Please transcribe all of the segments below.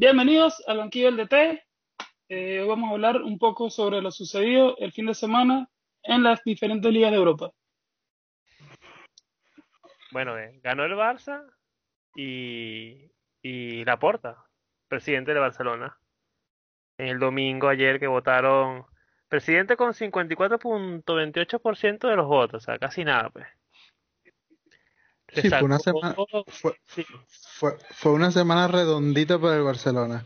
Bienvenidos al banquillo del DT. Eh, vamos a hablar un poco sobre lo sucedido el fin de semana en las diferentes ligas de Europa. Bueno, eh, ganó el Barça y, y Laporta, presidente de Barcelona. En el domingo ayer que votaron, presidente con 54.28% de los votos, o sea, casi nada, pues. Sí, fue una semana, fue, sí, fue, fue una semana redondita para el Barcelona.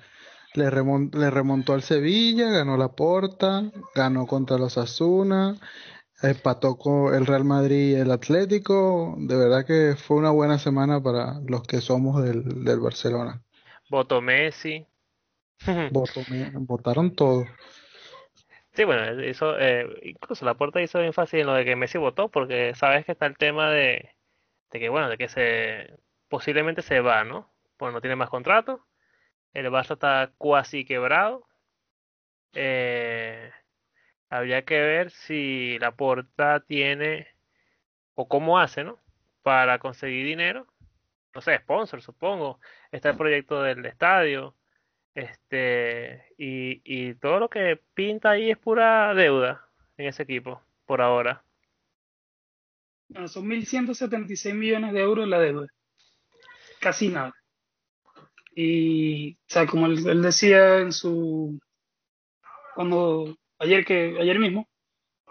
Le, remon- le remontó al Sevilla, ganó la Porta, ganó contra los Asuna, empató con el Real Madrid y el Atlético. De verdad que fue una buena semana para los que somos del, del Barcelona. votó Messi. Votó- votaron todos. Sí, bueno, hizo, eh, incluso Laporta hizo énfasis en lo de que Messi votó, porque sabes que está el tema de, de que, bueno, de que se posiblemente se va, ¿no? Pues no tiene más contrato. El Barça está cuasi quebrado. Eh, habría que ver si Laporta tiene, o cómo hace, ¿no? Para conseguir dinero. No sé, sponsor, supongo. Está el proyecto del estadio. Este, y, y todo lo que pinta ahí es pura deuda en ese equipo, por ahora. Bueno, son 1.176 millones de euros la deuda. Casi nada. Y, o sea, como él, él decía en su. Cuando. Ayer, que, ayer mismo,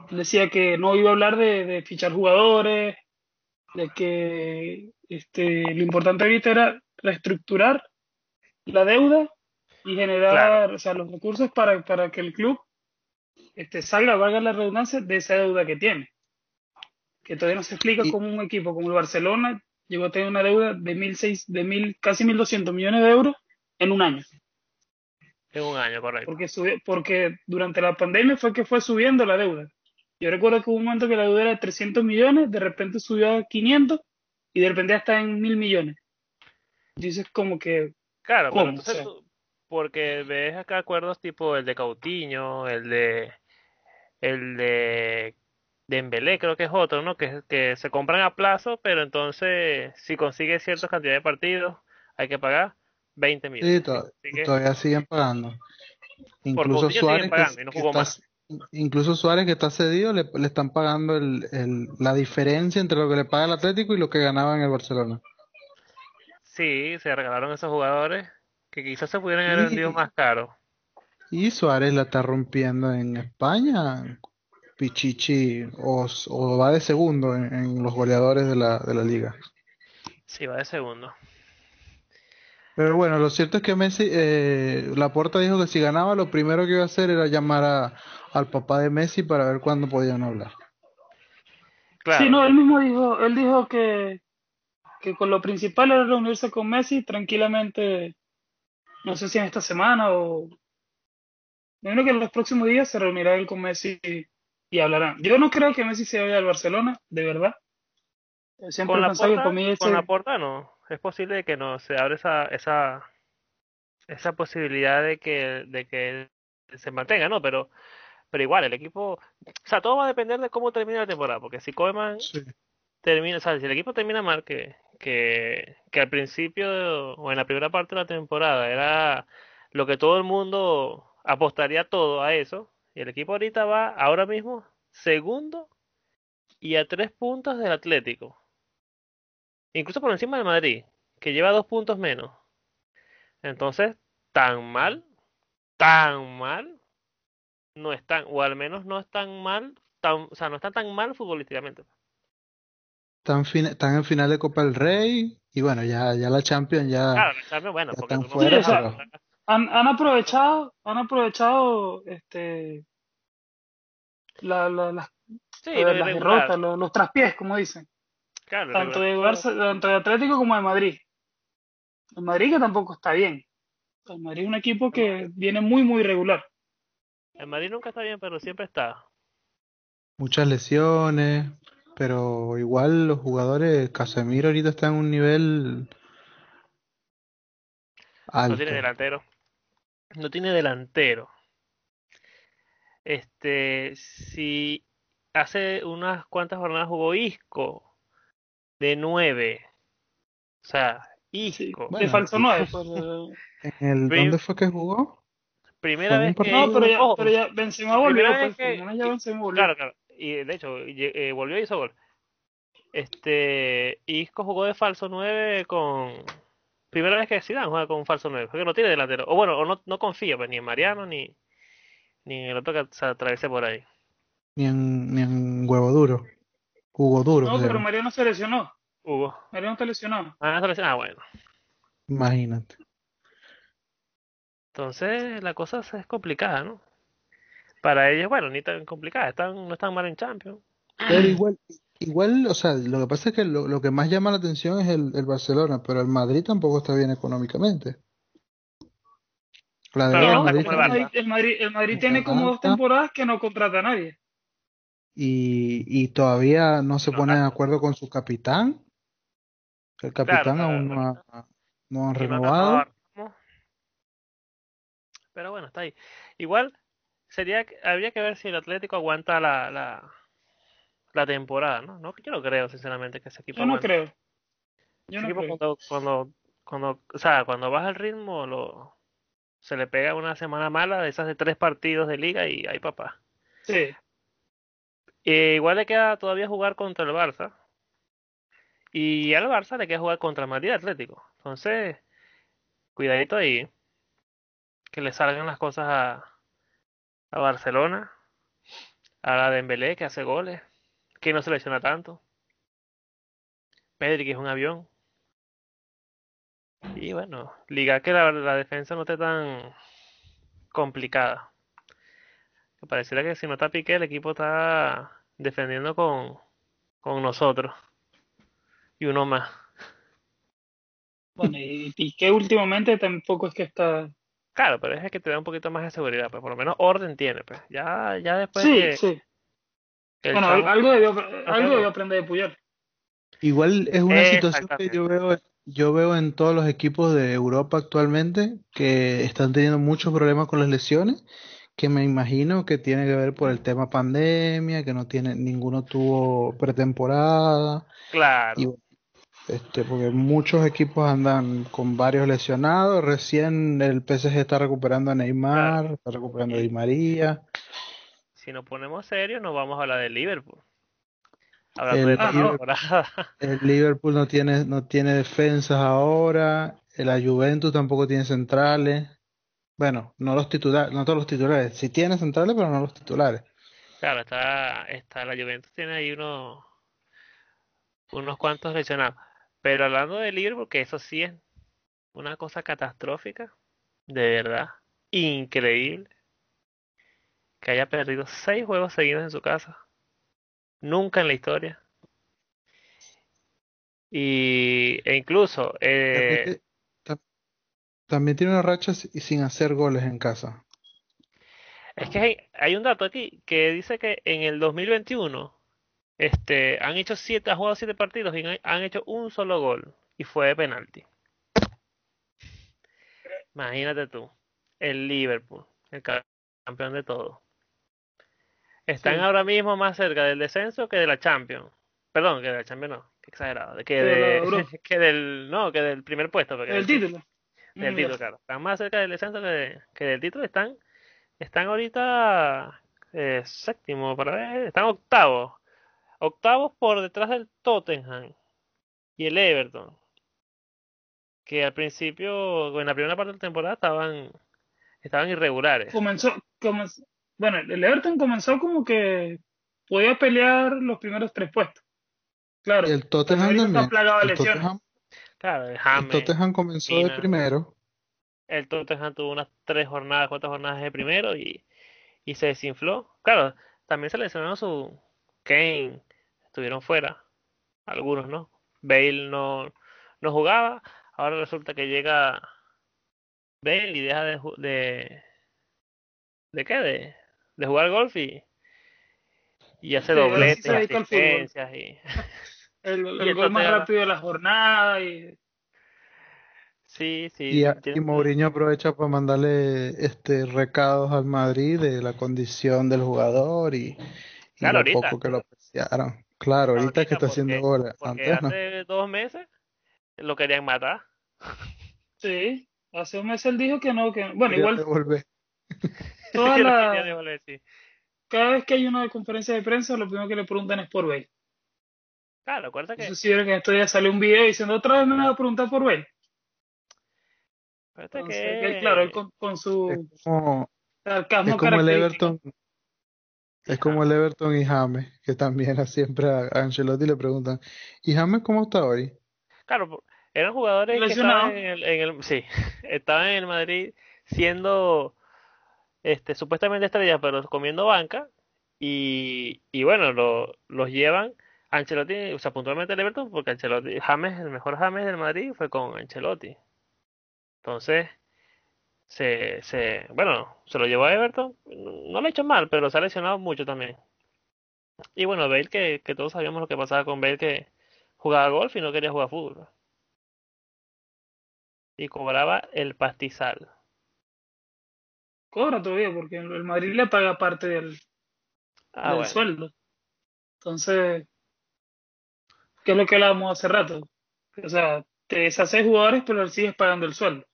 él decía que no iba a hablar de, de fichar jugadores, de que este, lo importante ahorita era reestructurar la deuda y generar o sea, los recursos para, para que el club este, salga, valga la redundancia, de esa deuda que tiene. Que todavía no se explica Y- cómo un equipo como el Barcelona llegó a tener una deuda de mil seis, de mil, casi 1.200 millones de euros en un año. En un año, correcto. Porque, subi- porque durante la pandemia fue que fue subiendo la deuda. Yo recuerdo que hubo un momento que la deuda era de 300 millones, de repente subió a 500 y de repente ya está en mil millones. Entonces, como que Claro, pero ¿Cómo? entonces O sea- tú- porque ves acá acuerdos tipo el de Coutinho, el de el de Dembélé, creo que es otro, ¿no? Que, que se compran a plazo, pero entonces si consigue cierta cantidad de partidos, hay que pagar 20 Sí, millones. que todavía siguen pagando. Incluso Suárez, que, pagando y no que jugó está, más. incluso Suárez que está cedido, le, le están pagando el, el- la diferencia entre lo que le paga el Atlético y lo que ganaba en el Barcelona. sí, se regalaron esos jugadores que quizás se pudieran haber vendido más caros. y Suárez la está rompiendo en España. Pichichi o, o va de segundo en, en los goleadores de la, de la liga. Sí, va de segundo. Pero bueno, lo cierto es que Messi, eh, Laporta dijo que si ganaba, lo primero que iba a hacer era llamar a, al papá de Messi para ver cuándo podían hablar. Claro, Sí, no, él mismo dijo, él dijo que, que con lo principal era reunirse con Messi tranquilamente, no sé si en esta semana o... Me imagino que en los próximos días se reunirá él con Messi y, hablarán. Yo no creo que Messi se vaya al Barcelona, de verdad. Eh, Siempre con la porta, por mí con la porta no. Es posible que no se abre esa, esa, esa posibilidad de que, de que se mantenga, ¿no? Pero, pero igual, el equipo, o sea, todo va a depender de cómo termine la temporada, porque si Koeman Sí. termina, o sea, si el equipo termina mal, que, que, que al principio o en la primera parte de la temporada era lo que todo el mundo apostaría todo a eso, el equipo ahorita va ahora mismo segundo y a tres puntos del Atlético, incluso por encima del Madrid, que lleva dos puntos menos. Entonces, tan mal, tan mal, no están, o al menos no están mal, tan, o sea, no están tan mal futbolísticamente. Están, están en final de Copa del Rey y bueno, ya, ya la Champions ya, Claro, la Champions, bueno, ya porque están fuera, pero han, han aprovechado, han aprovechado este, la, la- las, Sí, derrotas, los, los traspiés, como dicen, Claro, tanto de. Barça, tanto de Atlético como de Madrid. El Madrid que tampoco está bien. El Madrid es un equipo que viene muy, muy regular. El Madrid nunca está bien, pero siempre está. muchas lesiones, pero igual los jugadores, Casemiro ahorita está en un nivel No tiene alto. delantero. No tiene delantero. Este, si hace unas cuantas jornadas jugó Isco de 9. O sea, Isco. Bueno, de falso 9. ¿En el, Prim- ¿Dónde fue que jugó? Primera vez que... no, pero ya, pero ya Benzema volvió, pues, que- ya Benzema volvió. Claro, claro. Y de hecho, eh, volvió y hizo gol. Este, Isco jugó de falso 9 con... Primera vez que Zidane juega con un falso 9, porque no tiene delantero. O bueno, o no, no confía pues, ni en Mariano ni, ni en el otro que se atraviese por ahí. Ni en, ni en Huevo Duro. Hugo Duro. No, pero. Mariano se lesionó. Hugo. Mariano está lesionado. Ah, se lesionó. Ah, bueno. Imagínate. Entonces la cosa es complicada, ¿no? Para ellos, bueno, ni tan complicada, están, no están mal en Champions. Pero igual, igual, o sea, lo que pasa es que lo, lo que más llama la atención es el, el Barcelona, pero el Madrid tampoco está bien económicamente. La Claro, Madrid el. Madrid, el Madrid, el Madrid Está tiene como dos temporadas que no contrata a nadie. y, y todavía no se No, pone de acuerdo con su capitán. El capitán claro, aún no claro. ha, no ha renovado. renovado, ¿no? Pero bueno, está ahí. Igual sería que- habría que ver si el Atlético aguanta la, la, la temporada, ¿no? No, yo no creo, sinceramente, que ese equipo Yo no creo. Ese no equipo creo. cuando, cuando, cuando, o sea, cuando baja el ritmo, lo, se le pega una semana mala de esas de tres partidos de liga y ahí papá. Sí. Eh, igual le queda todavía jugar contra el Barça. Y al Barça le queda jugar contra el Madrid Atlético. Entonces, cuidadito ahí. Que le salgan las cosas a, a Barcelona. A la Dembélé que hace goles. Que no se lesiona tanto. Pedri que es un avión. Y bueno, liga que la, la defensa no esté tan complicada. Que pareciera que si no está Piqué, el equipo está defendiendo con, con nosotros. Y uno más. Bueno, y Piqué últimamente tampoco es que está. Claro, pero es que te da un poquito más de seguridad, pues por lo menos orden tiene, pues. Ya, ya después Sí, que, sí. Bueno, algo debió, algo debió aprender de Puyol. Igual es una situación que yo veo, yo veo en todos los equipos de Europa actualmente que están teniendo muchos problemas con las lesiones, que me imagino que tiene que ver por el tema pandemia, que no tiene, ninguno tuvo pretemporada, Claro, y este, porque muchos equipos andan con varios lesionados, recién el PSG está recuperando a Neymar, está recuperando a Di María, si nos ponemos serios, nos vamos a hablar de Liverpool. Hablando El de Liverpool- temporada. El Liverpool no tiene, no tiene defensas ahora. La Juventus tampoco tiene centrales. Bueno, no los titulares, no todos los titulares. Sí tiene centrales, pero no los titulares. Claro, está, está la Juventus tiene ahí unos, unos cuantos lesionados. Pero hablando de Liverpool, que eso sí es una cosa catastrófica, de verdad, increíble, que haya perdido seis juegos seguidos en su casa. Nunca en la historia. Y, e incluso, eh, También, ta- también tiene una racha si- sin hacer goles en casa. Es que hay, hay un dato aquí que dice que en el 2021 este, han hecho siete, han jugado siete partidos y han, han hecho un solo gol y fue de penalti. Imagínate tú, el Liverpool, el ca- campeón de todo. Están Sí. ahora mismo más cerca del descenso que de la Champions. Perdón, que de la Champions no, qué exagerado, que, Que de que del no, que del primer puesto, porque El del- título. del Mm, título, claro. Están más cerca del descenso que, de- que del título. Están, están ahorita eh, séptimo para ver. Están octavos. Octavos por detrás del Tottenham y el Everton. Que al principio, en la primera parte de la temporada estaban, estaban irregulares. Comenzó, comenzó- bueno, el Everton comenzó como que podía pelear los primeros tres puestos. Claro, El Tottenham está también. plagado de El lesiones. Tottenham, Claro, el el James, Tottenham comenzó de primero. el Tottenham tuvo unas tres jornadas, cuatro jornadas de primero y, y se desinfló. Claro, también se lesionaron su Kane, estuvieron fuera, algunos no. Bale no, no jugaba, ahora resulta que llega Bale y deja de, de, ¿de qué? De, de jugar golf y, y hace Sí, dobletes, fútbol. asistencias y El, el Y gol más rápido de la jornada y sí, sí, Y, a- y Mourinho aprovecha para mandarle este recados al Madrid de la condición del jugador y, y Claro, lo ahorita. poco que lo apreciaron. Claro, ahorita que está haciendo goles. Antes no. hace dos meses lo querían matar. Sí, hace un mes él dijo que no, que bueno, Quería igual devolver. toda la- cada vez que hay una conferencia de prensa, lo primero que le preguntan es por Bale. Claro, acuérdate que, Eso sí, que estos días salió un video diciendo otra vez me van a preguntar por Bale. acuérdate Entonces, que- él, claro, él con, con su Es como, sarcasmo es como el característico. Everton, es como el Everton y James, que también a siempre a Ancelotti le preguntan, ¿y James cómo está hoy? Claro, eran jugadores que estaban en el, en el- sí, estaban en el Madrid siendo este supuestamente estrellas, pero comiendo banca y, y bueno, lo, los llevan Ancelotti, o sea, puntualmente el Everton, porque Ancelotti, James, el mejor James del Madrid fue con Ancelotti. Entonces, se, se, bueno, se lo llevó a Everton, no lo ha hecho mal, pero se ha lesionado mucho también. Y bueno, Bale, que, que todos sabíamos lo que pasaba con Bale, que jugaba golf y no quería jugar fútbol. Y cobraba el pastizal. Cobra todavía, porque el Madrid le paga parte del, Ah, del bueno. sueldo. Entonces, ¿qué es lo que hablábamos hace rato? O sea, te deshaces jugadores, pero sigues pagando el sueldo.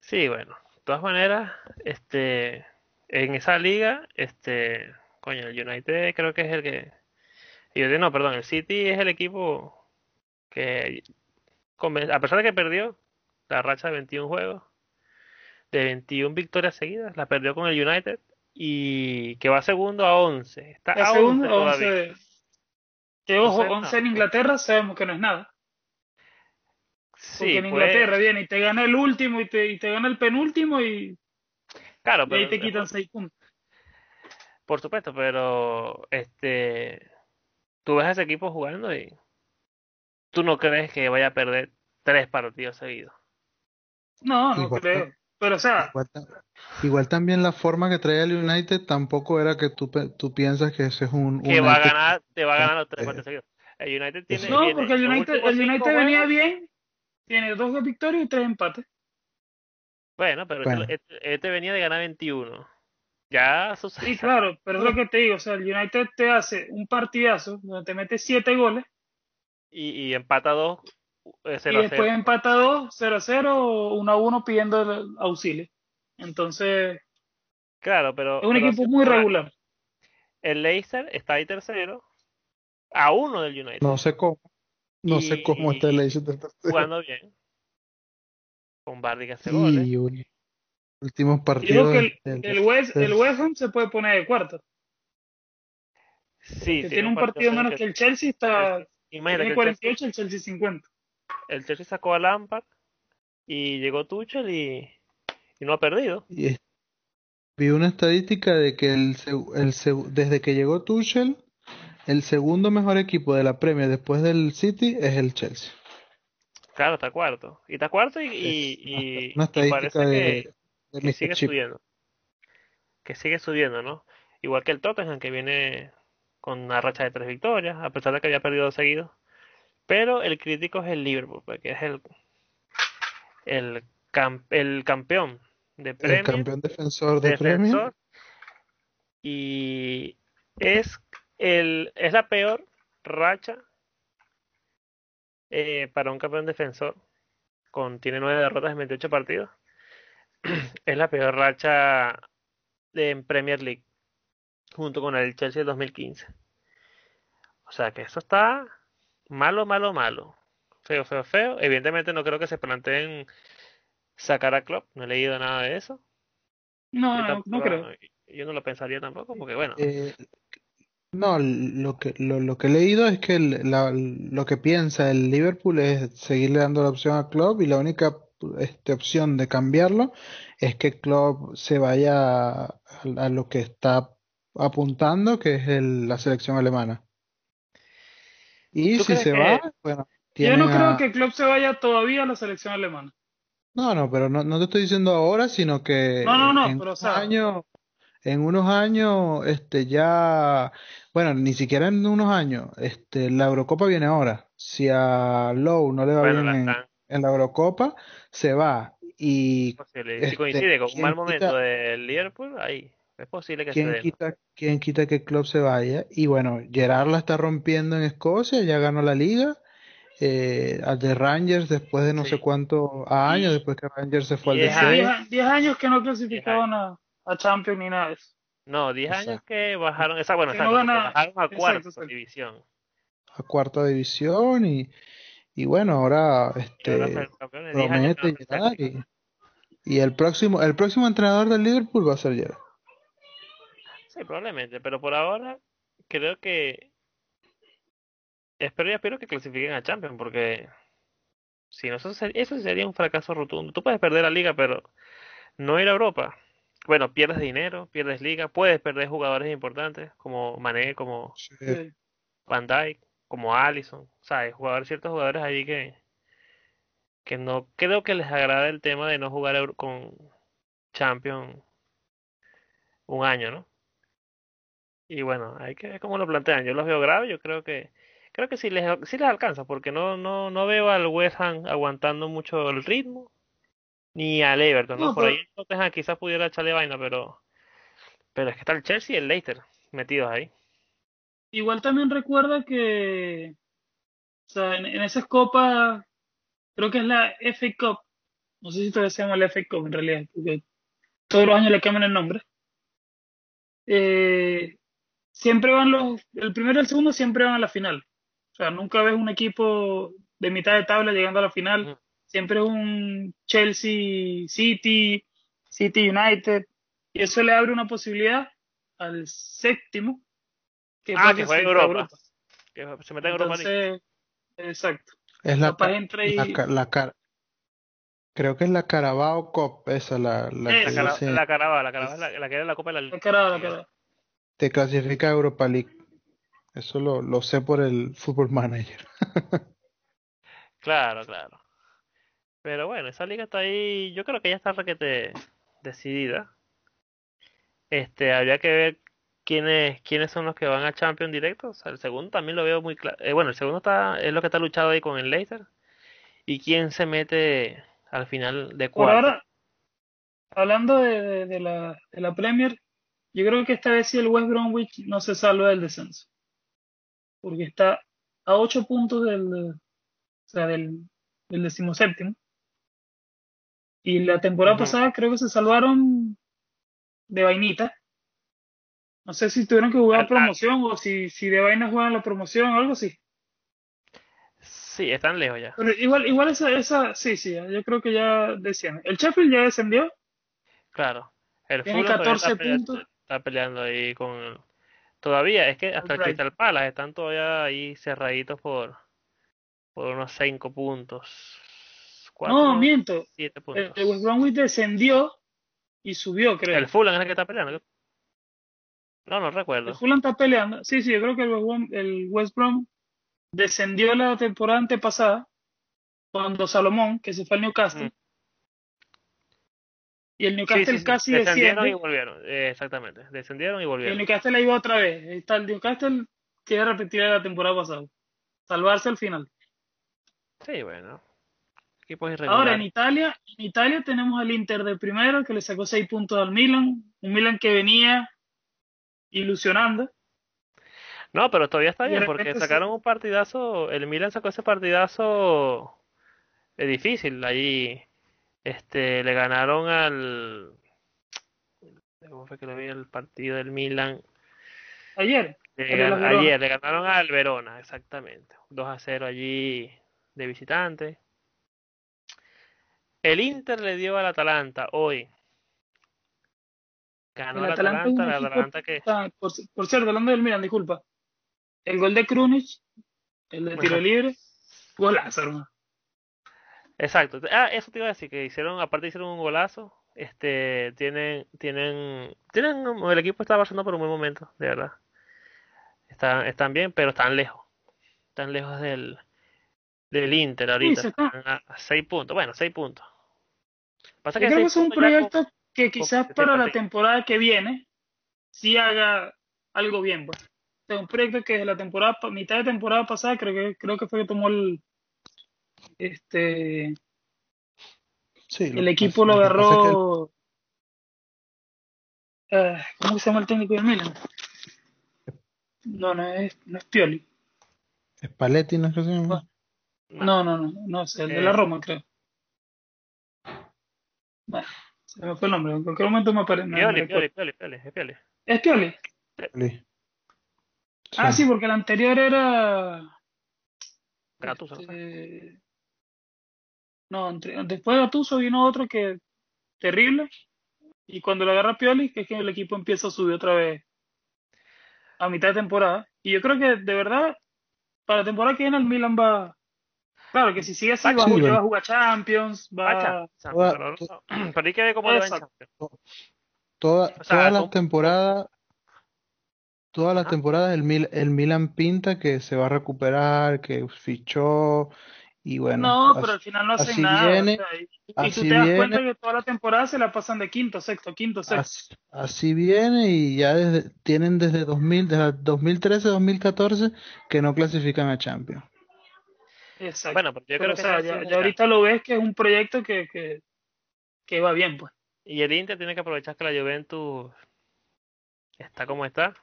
Sí, bueno. De todas maneras, este, en esa liga, este, coño, el United creo que es el que, United no, perdón, el City es el equipo que, a pesar de que perdió la racha de 21 juegos, de 21 victorias seguidas, la perdió con el United y que va segundo a 11. Está a 11 segunda, todavía. 11. Que ojo, Entonces, 11 en. Inglaterra sabemos que no es nada. Porque Sí, en pues, Inglaterra viene y te gana el último y te, y te gana el penúltimo y, claro, y ahí pero te quitan 6 puntos. Por supuesto, pero este, tú ves a ese equipo jugando y tú no crees que vaya a perder tres partidos seguidos. No, no creo. Pero, o sea, igual, ta- igual también la forma que traía el United tampoco era que tú, pe- tú piensas que ese es un Que va a ganar, te va a ganar los tres eh, partidos seguidos. El United tiene, no, porque el United, el cinco United venía juegos. bien, tiene dos victorias y tres empates. Bueno, pero este, Bueno. este- este venía de ganar 21. Ya Sí, sucede. claro, pero es lo que te digo, o sea, el United te hace un partidazo donde te mete 7 goles Y, y empata dos, eh, y 0 a después 0. empata 2, 0 a 0, 1 a 1 pidiendo el auxilio. Entonces, Claro, pero, es un pero equipo muy regular. el Leicester está ahí tercero, a uno del United, No sé cómo, no sé cómo está el y Leicester tercero. jugando bien, con Bardi que hace goles. Y un- últimos partidos que el, el, West, el West Ham se puede poner de cuarto, Sí, que sí, tiene un partido menos que el Chelsea, está, Imagínate tiene que el Chelsea, 48, el Chelsea 50. El Chelsea sacó a Lampard y llegó Tuchel y, y no ha perdido. y es- vi una estadística de que el, desde que llegó Tuchel, el segundo mejor equipo de la Premier después del City es el Chelsea. Claro, está cuarto. Y está cuarto y, Es una parece de, que, de que Mr. sigue Chip. subiendo. Que sigue subiendo, ¿no? Igual que el Tottenham, que viene con una racha de tres victorias, a pesar de que había perdido dos seguidos. Pero el crítico es el Liverpool, porque es el, el, cam- el campeón de El Premier, campeón defensor de Premier. defensor, y es, el, es la peor racha eh, para un campeón defensor. Con, tiene nueve derrotas en 28 partidos. Es la peor racha de, en Premier League, junto con el Chelsea de 2015. O sea que eso está malo, malo, malo. Feo, feo, feo. Evidentemente no creo que se planteen sacar a Klopp. No he leído nada de eso. No, Yo no, creo. yo no lo pensaría tampoco, porque bueno, Eh, no, lo que, lo, lo que he leído es que el- la- lo que piensa el Liverpool es seguirle dando la opción a Klopp y la única este, opción de cambiarlo es que Klopp se vaya a, a lo que está apuntando, que es el- la selección alemana. Y ¿Tú si se que- va, bueno, Yo no creo a- que Klopp se vaya todavía a la selección alemana. No, no, pero no, no te estoy diciendo ahora, sino que No, no, no, en pero, o sea- años, en unos años, este, ya, bueno, ni siquiera en unos años, este, la Eurocopa viene ahora. Si a Lowe no le va bueno, bien la en, la Eurocopa, se va. Y. Si este, coincide con un ¿quién mal quita- momento del Liverpool, ahí es posible que se quién. ¿no? quita, quién quita que Klopp se vaya. Y bueno, Gerrard la está rompiendo en Escocia, ya ganó la liga. eh, al de Rangers después de no Sí. sé cuántos años, después que Rangers se fue al años. 10 años que no clasificaban a, a Champions ni nada de eso. No, 10 años que bajaron, esa, bueno, Que exacto, no porque gana- bajaron a exacto, cuarta exacto. división. a cuarta división y, y bueno, ahora este ahora ser campeones, 10 años promete no llegar y, y el próximo el próximo entrenador del Liverpool va a ser Gerrard. Sí, probablemente, pero por ahora creo que espero y aspiro que clasifiquen a Champions, porque si no, eso sería, eso sería un fracaso rotundo. Tú puedes perder la liga, pero no ir a Europa. Bueno, pierdes dinero, pierdes liga, puedes perder jugadores importantes como Mané, como Sí. Van Dijk, como Alisson, ¿sabes? Jugadores, ciertos jugadores ahí que, que no creo que les agrada el tema de no jugar con Champions un año, ¿no? Y bueno, hay que ver cómo lo plantean. Yo los veo graves, yo creo que creo que sí les, sí les alcanza, porque no, no, no veo al West Ham aguantando mucho el ritmo, ni al Everton, ¿no? No, Por pero- ahí el Tottenham quizás pudiera echarle vaina, pero, pero es que está el Chelsea y el Leicester metidos ahí. Igual también recuerda que, o sea, en, en esas copas, creo que es la FA Cup, no sé si todavía se llama la FA Cup en realidad, porque todos los años le cambian el nombre. Eh, siempre van los, el primero y el segundo siempre van a la final. O sea, nunca ves un equipo de mitad de tabla llegando a la final. Siempre es un Chelsea City, City United, y eso le abre una posibilidad al séptimo que Ah, que juegue clasificar a Europa. Que se meta en Europa League. Exacto. Es la, entra y la, ca- la cara creo que es la Carabao Cup, esa la, la Eh, que La, la Carabao, la Carabao es la, la que era la Copa de la la Liga. cara, la cara. Te clasifica a Europa League. Eso lo, lo sé por el Football Manager. Claro, claro. Pero bueno, esa liga está ahí, yo creo que ya está requete decidida. Este, habría que ver quiénes, quiénes son los que van a Champions directo. O sea, el segundo también lo veo muy claro. bueno, el segundo está, es lo que está luchado ahí con el Leicester. Y quién se mete al final de Por cuarto. ahora, hablando de, de- de la, de la Premier, yo creo que esta vez sí el West Bromwich no se salva del descenso. Porque está a 8 puntos del, o sea, del, del decimoséptimo. Y la temporada pasada creo que se salvaron de vainita. No sé si tuvieron que jugar Al- al- promoción o si, si de vaina juegan la promoción o algo así. Sí, están lejos ya. Pero igual, igual esa, esa, sí, sí, yo creo que ya decían. El Sheffield ya descendió, Claro. El Tiene Fulham todavía 14 está peleando, puntos. Está peleando ahí con el- Todavía, es que hasta el. Crystal Palace están todavía ahí cerraditos por, por unos 5 puntos. No, Cuatro, miento. siete El, puntos. el West Bromwich descendió y subió, creo. El Fulham es el que está peleando. No, no recuerdo. El Fulham está peleando. Sí, sí, yo creo que el West Brom, el West Brom descendió la temporada antepasada cuando Salomón, que se fue al Newcastle. Mm. Y el Newcastle sí, sí. casi Descendieron y desciende. volvieron. Eh, exactamente. Descendieron y Y el volvieron. Newcastle ahí va otra vez. Ahí Está el Newcastle quiere repetir la temporada pasada. Salvarse al final. Sí, bueno. Equipos Ahora, en. Italia, en Italia tenemos al Inter de primero, que le sacó seis puntos al Milan. Un Milan que venía ilusionando. No, pero todavía está Y bien porque sacaron un partidazo. El Milan sacó ese partidazo eh, difícil. Ahí este, le ganaron al. ¿Cómo fue que lo vi el partido del Milan? Ayer, Le gan- ayer le ganaron al Verona, exactamente. 2 a 0 allí de visitante. El Inter le dio al Atalanta hoy. Ganó el Atalanta Atalanta, equipo Atalanta que por, por cierto, hablando del Milan, disculpa. El gol de Krunic, el de tiro libre, golazo, hermano. Exacto. Ah, eso te iba a decir, que hicieron, aparte hicieron un golazo. Este, tienen, tienen, tienen, el equipo está pasando por un buen momento, de verdad. Están, están bien, pero están lejos. Están lejos del, del Inter ahorita. se está- Están a, a seis puntos. Bueno, seis puntos. Pasa creo que es un con- proyecto que quizás para la temporada que viene sí haga algo bien, pues. O sea, un proyecto que de la temporada, mitad de temporada pasada creo que creo que fue que tomó el este Sí, el equipo pasa- lo lo que pasa es que el- agarró ah, ¿cómo se llama el técnico del Milan? No, no es, no es Pioli. Spalletti, ¿no es que se llama? No, no, no, no, es el de la Eh. Roma, creo. Bueno, se me fue el nombre, en cualquier momento me aparece. Pioli. Pioli, Pioli, Pioli, es Pioli. ¿Es Pioli? Sí. Ah, sí, porque el anterior era. Gattuso, este, No, entre- después de Gattuso vino otro que terrible. Y cuando lo agarra Pioli, que es que el equipo empieza a subir otra vez a mitad de temporada. Y yo creo que de verdad, para la temporada que viene el Milan va. Claro que si sigue así, va, a Sí, va a jugar Champions, va. Champions, Toda- pero, no- pero hay que ver cómo le va en Exacto. Champions. Toda, O sea, todas las ¿cómo? temporadas, todas las temporadas el, Mil- el Milan pinta que se va a recuperar, que fichó y bueno, No, pero así, al final no hacen así nada. o viene, sea, y, y tú así te das viene. cuenta que toda la temporada se la pasan de quinto, sexto, quinto, sexto. así, así viene y ya desde, tienen desde 2000, desde el 2013, 2014 que no clasifican a Champions. Exacto. Bueno, pero yo Pero, creo o que sea, está ya, ya ahorita lo ves que es un proyecto que, que, que va bien, pues. Y el Inter tiene que aprovechar que la Juventus está como está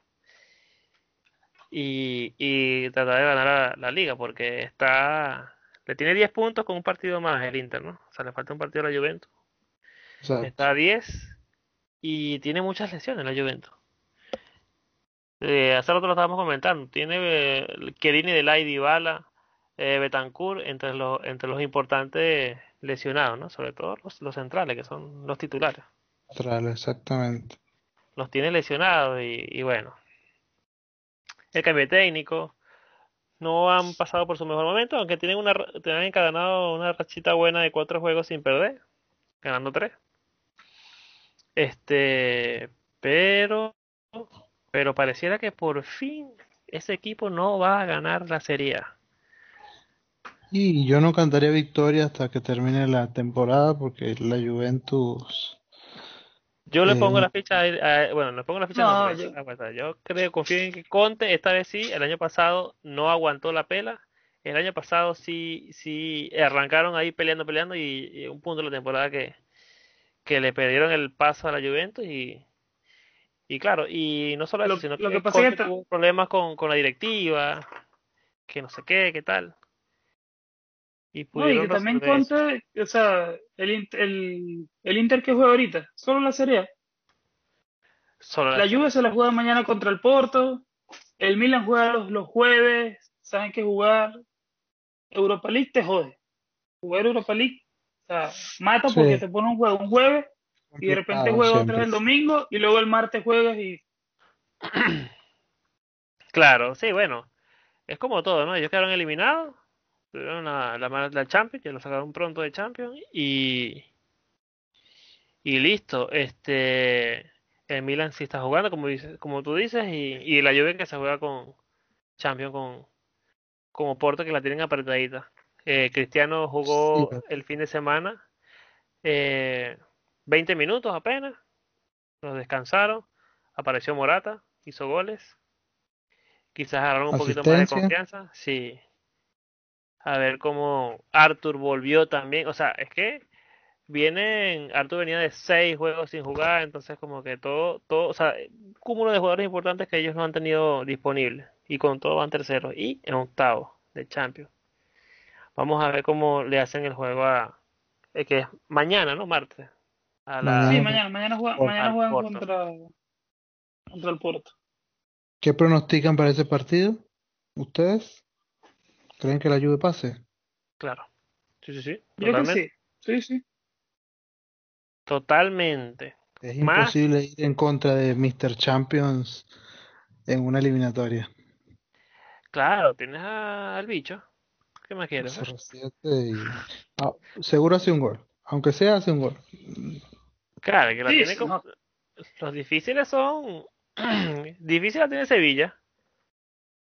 y, y tratar de ganar la, la liga porque está le tiene 10 puntos con un partido más el Inter, ¿no? O sea, le falta un partido a la Juventus. Exacto. Está a 10 y tiene muchas lesiones la Juventus. Eh, hace rato lo estábamos comentando. Tiene eh, Chiellini, Delay, Dybala, eh, Betancourt entre los entre los importantes lesionados, ¿no? Sobre todo los, los centrales que son los titulares. Austral, exactamente. los tiene lesionados y, y bueno, el cambio de técnico, no han pasado por su mejor momento, aunque tienen una tienen encadenado una rachita buena de cuatro juegos sin perder, ganando tres. Este, pero, pero pareciera que por fin ese equipo no va a ganar la Serie. Y yo no cantaría victoria hasta que termine la temporada porque la Juventus Yo le Eh, pongo la ficha, a- a- bueno, le pongo la ficha No, no, yo- aguanta, yo creo, confío en que Conte esta vez sí, el año pasado no aguantó la pela, el año pasado sí, sí arrancaron ahí peleando, peleando y, y un punto de la temporada que, que le perdieron el paso a la Juventus y, y claro, y no solo eso, Lo- sino lo que que pasa es que Conte tuvo problemas con, con la directiva, que no sé qué, qué tal. Y No, también resolver eso. O sea, el, el, el Inter que juega ahorita, solo la Serie A. Solo La la- Juve se la juega mañana contra el Porto, el Milan juega los, los jueves, saben que jugar Europa League te jode. Jugar Europa League, o sea, mata Sí. porque te pone un juego un jueves y de repente juegas siempre. otra vez el domingo y luego el martes juegas y Claro, sí, bueno, es como todo, ¿no? Ellos quedaron eliminados, tuvieron la, la, la Champions, que lo sacaron pronto de Champions y, y listo. Este, el Milan sí está jugando, como dices, como tú dices, y, y la Juve que se juega con Champions con como Porto que la tienen apretadita. Eh, Cristiano jugó Sí. el fin de semana, eh, 20 minutos apenas, los descansaron, apareció Morata, hizo goles. Quizás agarraron un poquito más de confianza. Sí. A ver cómo Arthur volvió también. O sea, es que vienen. Arthur venía de seis juegos sin jugar. Entonces, como que todo. todo o sea, un cúmulo de jugadores importantes que ellos no han tenido disponibles. Y con todo van terceros. Y en octavo de Champions. Vamos a ver cómo le hacen el juego a. eh, que es mañana, ¿no? Martes. A la, Mañana. sí, mañana, mañana juegan, Por- mañana juegan Porto. contra, contra el Porto. ¿Qué pronostican para ese partido? ¿Ustedes? ¿Creen que la Juve pase? Claro. Sí, sí, sí. Yo creo que Totalmente. sí, sí, sí. Totalmente. Es Más- imposible ir en contra de Mr. Champions en una eliminatoria. Claro, tienes a- al bicho. ¿Qué más quieres? 0-7 y... Ah, seguro hace un gol. Aunque sea, hace un gol. Claro, que la Sí, tiene como- no. Los difíciles son... Difícil la tiene Sevilla,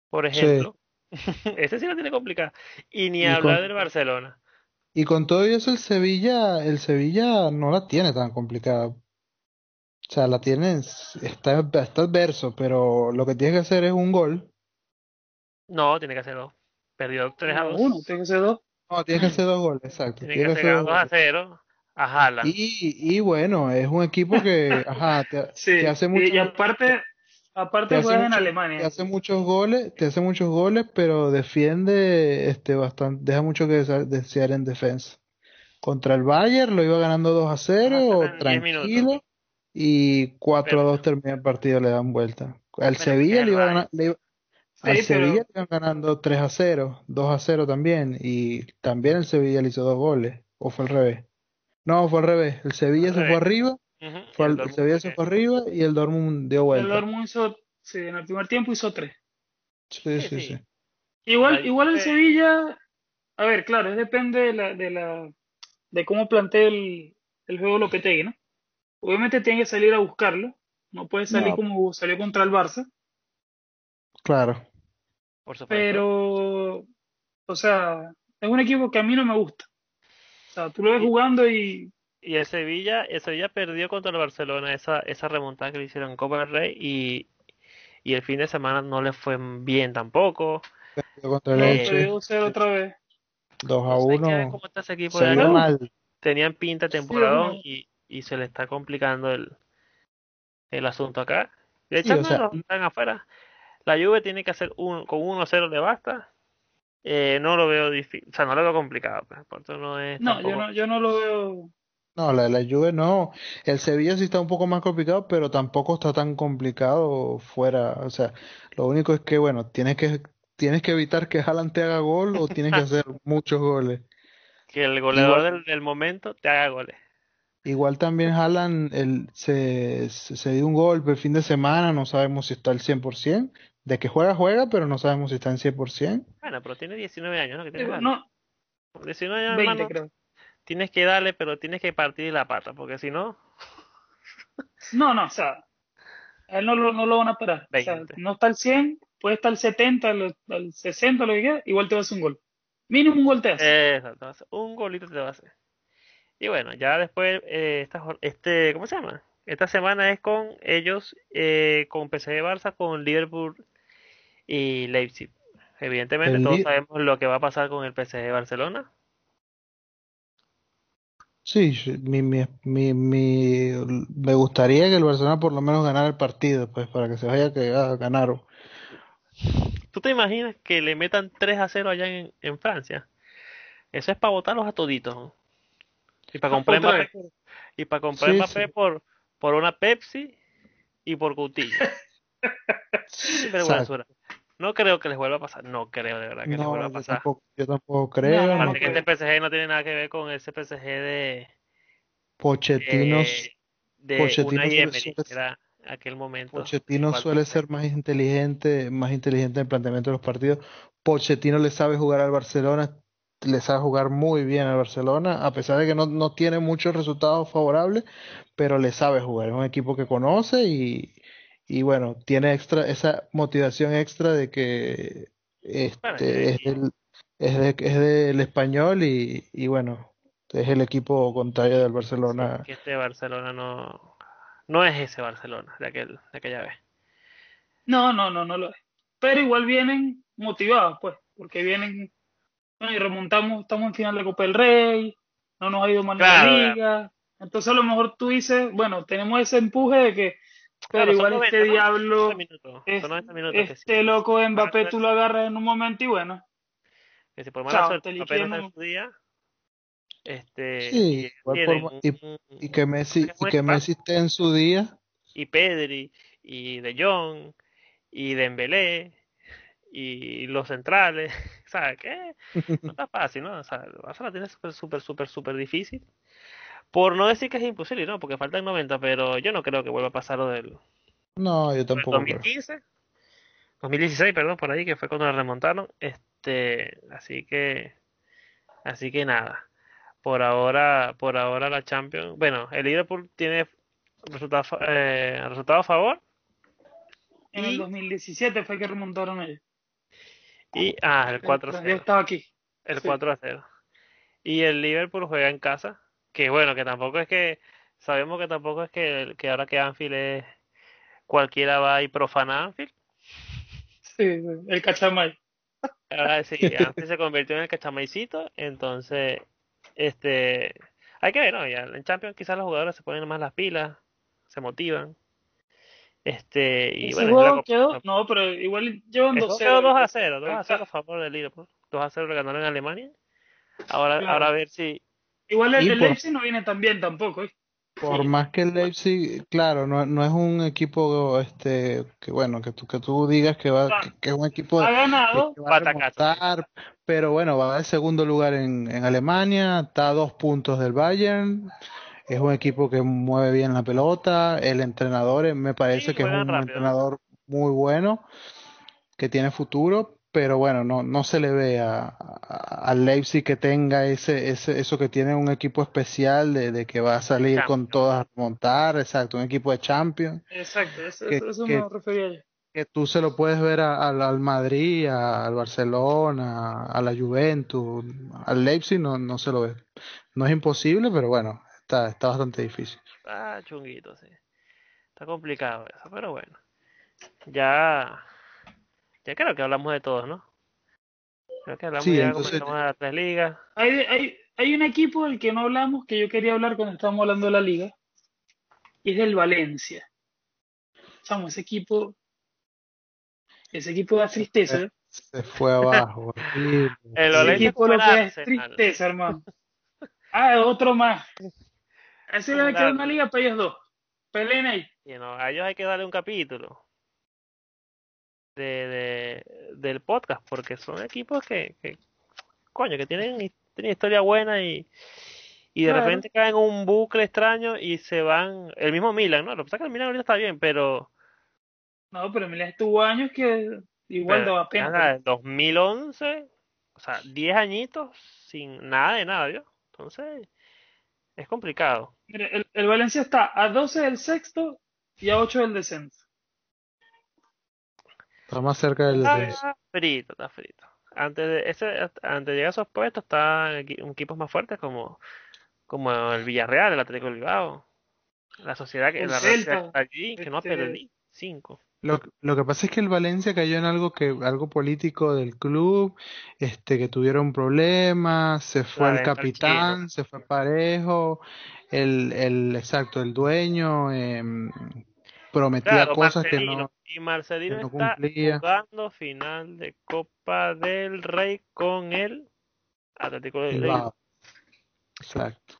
por Sí. ejemplo. Ese sí la tiene complicada. Y ni Y hablar con- del Barcelona. Y con todo eso el Sevilla, el Sevilla no la tiene tan complicada. O sea, la tiene, está, está adverso, pero lo que tiene que hacer es un gol. No, tiene que hacer dos. Perdió 3 a 2. Uno, tiene que ser dos. No, tiene que hacer dos goles, exacto. Tiene Tiene que hacer hacer 2 dos a 0 a Haaland. Y, y bueno, es un equipo que, ajá, te, Sí, hace y- mucho y, aparte, Aparte juegas en mucho- te Alemania. hace muchos goles, te hace muchos goles, pero defiende este bastante, deja mucho que desear en defensa. Contra el Bayern lo iba ganando 2 a 0, Ajá, en 10 minutos. tranquilo, y 4 a Pero- 2 termina el partido, le dan vuelta. Al Sevilla le iba, le iba- Sí, al pero- Sevilla le iban ganando 3 a 0, 2 a 0 también, y también el Sevilla le hizo dos goles, o fue al revés. No, fue al revés, el Sevilla Al se fue revés. Fue el el Dortmund Sevilla se fue arriba y el Dortmund dio El vuelta. Dortmund hizo, sí, en el primer tiempo hizo tres. Sí, Sí, sí. Igual, igual el Sevilla, a ver, claro, es depende de la, de la, de cómo plantee el, el juego Lopetegui, ¿no? Obviamente tiene que salir a buscarlo, no puede salir No. como salió contra el Barça, Claro. Por supuesto. pero, o sea, es un equipo que a mí no me gusta. O sea, tú lo ves jugando y Y el Sevilla, el Sevilla perdió contra el Barcelona esa, esa remontada que le hicieron en Copa del Rey y, y el fin de semana no le fue bien tampoco. Contra el no, Eh, Elche, perdió cero otra vez. 2 a No sé qué- 1. cómo está ese equipo Se de vio acá. mal. Tenían pinta temporadón no. y, y se le está complicando el, el asunto acá. De Sí, hecho, o sea, no, están afuera. La Juve tiene que hacer un, con 1-0 le basta. Eh, no lo veo difícil, o sea, no lo veo complicado. Pues, por eso no es No, yo tampoco- no, yo no lo veo. No, la de la Juve no. El Sevilla sí está un poco más complicado, pero tampoco está tan complicado fuera. O sea, lo único es que, bueno, tienes que, tienes que evitar que Haaland te haga gol o tienes que hacer muchos goles. que el goleador Igual- del, del momento te haga goles. Igual también Haaland el, se, se, se dio un golpe el fin de semana, no sabemos si está al 100%. De que juega, juega, pero no sabemos si está en 100%. Bueno, pero tiene 19 años, ¿no? Que tiene no, 19 años, 20 hermano, creo. Tienes que darle, pero tienes que partir la pata, porque si no, No, no, o sea, a él no lo, no lo van a parar. O sea, 20. no está al 100, puede estar al 70, al, al 60, lo que quiera, igual te va a hacer un gol. Mínimo un gol te hace. exacto, un golito te va a hacer. Y bueno, ya después, eh, esta, este, ¿cómo se llama? Esta semana es con ellos, eh, con PSG Barça, con Liverpool y Leipzig. Evidentemente, El todos sabemos lo que va a pasar con el PSG Barcelona. Sí, mi, mi, mi, mi- me gustaría que el Barcelona por lo menos ganara el partido, pues, para que se vaya que ah, ganaron. ¿Tú te imaginas que le metan 3 a 0 allá en, en Francia? Eso es para botarlos a toditos. ¿no? Y para comprar Mbappé, y para comprar Sí, Mbappé sí. por, por una Pepsi y por Coutinho. Vergüenzura. No creo que les vuelva a pasar. No creo de verdad que les vuelva a yo pasar. tampoco, yo tampoco creo. No, Aparte que creo. este PSG no tiene nada que ver con ese PSG de, Pochettino, eh, de Pochettino suele- que era aquel momento. Pochettino suele ser más inteligente, más inteligente en el planteamiento de los partidos. Pochettino le sabe jugar al Barcelona, le sabe jugar muy bien al Barcelona, a pesar de que no, no tiene muchos resultados favorables, pero le sabe jugar. Es un equipo que conoce y, y bueno, tiene extra, esa motivación extra de que Bueno, este es del, es de- es del español y, y bueno, es el equipo contrario del Barcelona. que este Barcelona no, no es ese Barcelona de, aquel, de aquella vez. No, no, no, no lo es. Pero igual vienen motivados, pues, porque vienen, bueno, y remontamos, estamos en final de Copa del Rey, no nos ha ido mal en Claro, la claro. liga. Entonces a lo mejor tú dices, bueno, tenemos ese empuje de que, pero Claro, igual 90, este ¿no? diablo, 90 minutos. es- Son 90 minutos que sí. este loco de Mbappé tú lo agarras en un momento y bueno, Que si por mala Chao, suerte te Mbappé no en su día, este, Sí, y- un- Y que Messi, y que. Messi esté en su día. y Pedri, y De Jong, y Dembélé, y los centrales, ¿sabes qué? No está fácil, ¿no? O sea, el Barça la tiene súper, súper, súper, súper difícil. Por no decir que es imposible, ¿no? Porque faltan 90, pero yo no creo que vuelva a pasar lo del, No, yo tampoco creo. 2015, 2016, perdón, por ahí, que fue cuando la remontaron. Este, así que, así que nada. Por ahora, por ahora la Champions, bueno, el Liverpool tiene resultado, eh, resultado a favor en Y- el 2017 fue que remontaron ellos. y, ah, el 4 a Yo 0, estaba aquí. el sí. 4 a 0. Y el Liverpool juega en casa, que bueno, que tampoco es que, sabemos que tampoco es que, que ahora que Anfield es, cualquiera va y profana Anfield. Sí, el cachamay. Ahora sí, antes se convirtió en el cachamaicito, entonces, este, hay que ver, ¿no? Ya en Champions quizás los jugadores se ponen más las pilas, se motivan, Este, y Ese bueno, juego quedó, no, pero igual llevan el juego 2-0. quedó 2 a 0, 2 a Acá. 0 a favor del Liverpool. 2 a 0 le ganaron en Alemania. Ahora, Claro. ahora a ver si. Igual el, el por- Leipzig no viene tan bien tampoco, ¿eh? Por más que el Leipzig, claro, no, no es un equipo este que bueno, que tú, que tú digas que va, que, que es un equipo Ha ganado, que va a remontar, pero bueno, va al segundo lugar en, en Alemania, está a dos puntos del Bayern, es un equipo que mueve bien la pelota, el entrenador eh, me parece Sí, que es un rápido. entrenador muy bueno, que tiene futuro, pero bueno, no, no se le ve a, a- al Leipzig que tenga ese, ese, eso que tiene un equipo especial de, de que va a salir con todas a remontar, exacto, un equipo de Champions exacto, eso, que- eso, que- me refería yo. que tú se lo puedes ver a- al, al Madrid, al Barcelona, a la Juventus, al Leipzig no, no se lo ve. No es imposible, pero bueno, está, está bastante difícil. Está chunguito, sí. Está complicado eso, pero bueno. Ya. Ya creo que hablamos de todo, ¿no? Creo que hablamos Sí, ya, entonces- comentamos de las tres ligas. Hay, hay, hay un equipo del que no hablamos que yo quería hablar cuando estábamos hablando de la liga, y es del Valencia. Chamo, ese equipo, ese equipo da tristeza. ¿eh? Se fue abajo. El Ese equipo lo que es tristeza, hermano. Ah, otro más. A ese le Como queda el una liga para ellos dos. Peleen ahí. Y no, a ellos hay que darle un capítulo de, de, del podcast, porque son equipos que, que coño, que tienen, tienen historia buena y, y de Claro. repente caen en un bucle extraño y se van. El mismo Milan, ¿no? Lo que pasa es que el Milan ahorita está bien, pero. No, pero Milan estuvo años que igual pero daba pena. nada, en 2011, o sea, 10 añitos sin nada de nada, ¿vio? Entonces, es complicado. El, el Valencia está a 12 del sexto y a 8 del descenso. Está más cerca del descenso. Está frito, está frito. Antes de ese, antes de llegar a esos puestos están equi- equipos más fuertes como, como el Villarreal, el Atlético de Bilbao, la sociedad que la Sociedad está allí, que no este- perdí, cinco. Lo, lo que pasa es que el Valencia cayó en algo que algo político del club, este que tuvieron problemas, se fue La el capitán, se fue Parejo, el, el exacto, el dueño em, prometía Claro, cosas que no, Y Marcelino no está jugando final de Copa del Rey con el Atlético de Bilbao. Bilbao. Exacto.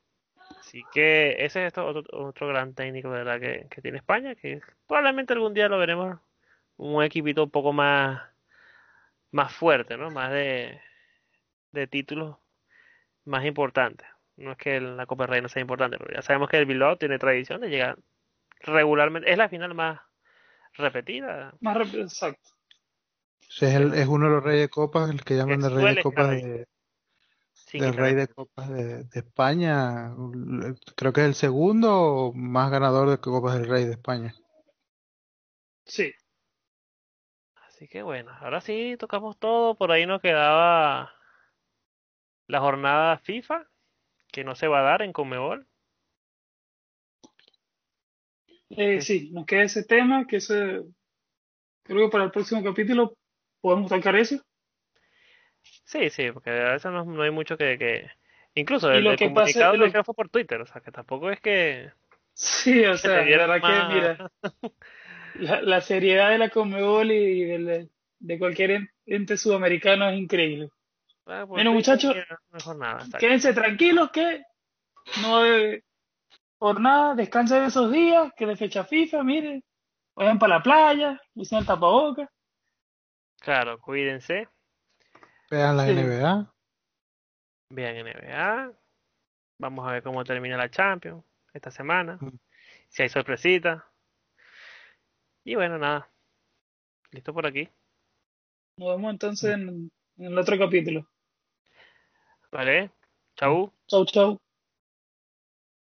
Así que ese es esto- otro, otro gran técnico de verdad que, que tiene España, que probablemente algún día lo veremos un equipito un poco más, más fuerte, ¿no? Más de, de títulos más importantes. No es que la Copa del Rey no sea importante, pero ya sabemos que el Bilbao tiene tradición de llegar regularmente. Es la final más repetida. Más rápido, exacto. Sí, es, el- es uno de los reyes de copas, el que llaman el rey de copas de, del rey de copas de, de España. Creo que es el segundo más ganador de copas del rey de España. Sí. Así que bueno, ahora sí tocamos todo. Por ahí nos quedaba la jornada FIFA, que no se va a dar en Conmebol. Eh, sí, nos queda ese tema, que ese, creo que para el próximo capítulo podemos tocar eso. Sí, sí, porque a veces no, no hay mucho que, que... Incluso el, lo el que pasa- comunicado lo hicieron fue por Twitter, o sea que tampoco es que... Sí, o sea, la dieron verdad más- que, mira, la, la seriedad de la Conmebol y del- de cualquier en- ente sudamericano es increíble. Ah, Bueno, muchachos. Quédense tranquilos que no debe por nada, descansen esos días, que de fecha FIFA, miren, vayan para la playa, usen el tapabocas. Claro, cuídense, Vean la Sí. NBA. vean NBA, vamos a ver cómo termina la Champions esta semana, Mm. si hay sorpresita. Y bueno, nada, listo por aquí. Nos vemos entonces en, en el otro capítulo. Vale, chau. Chau, chau.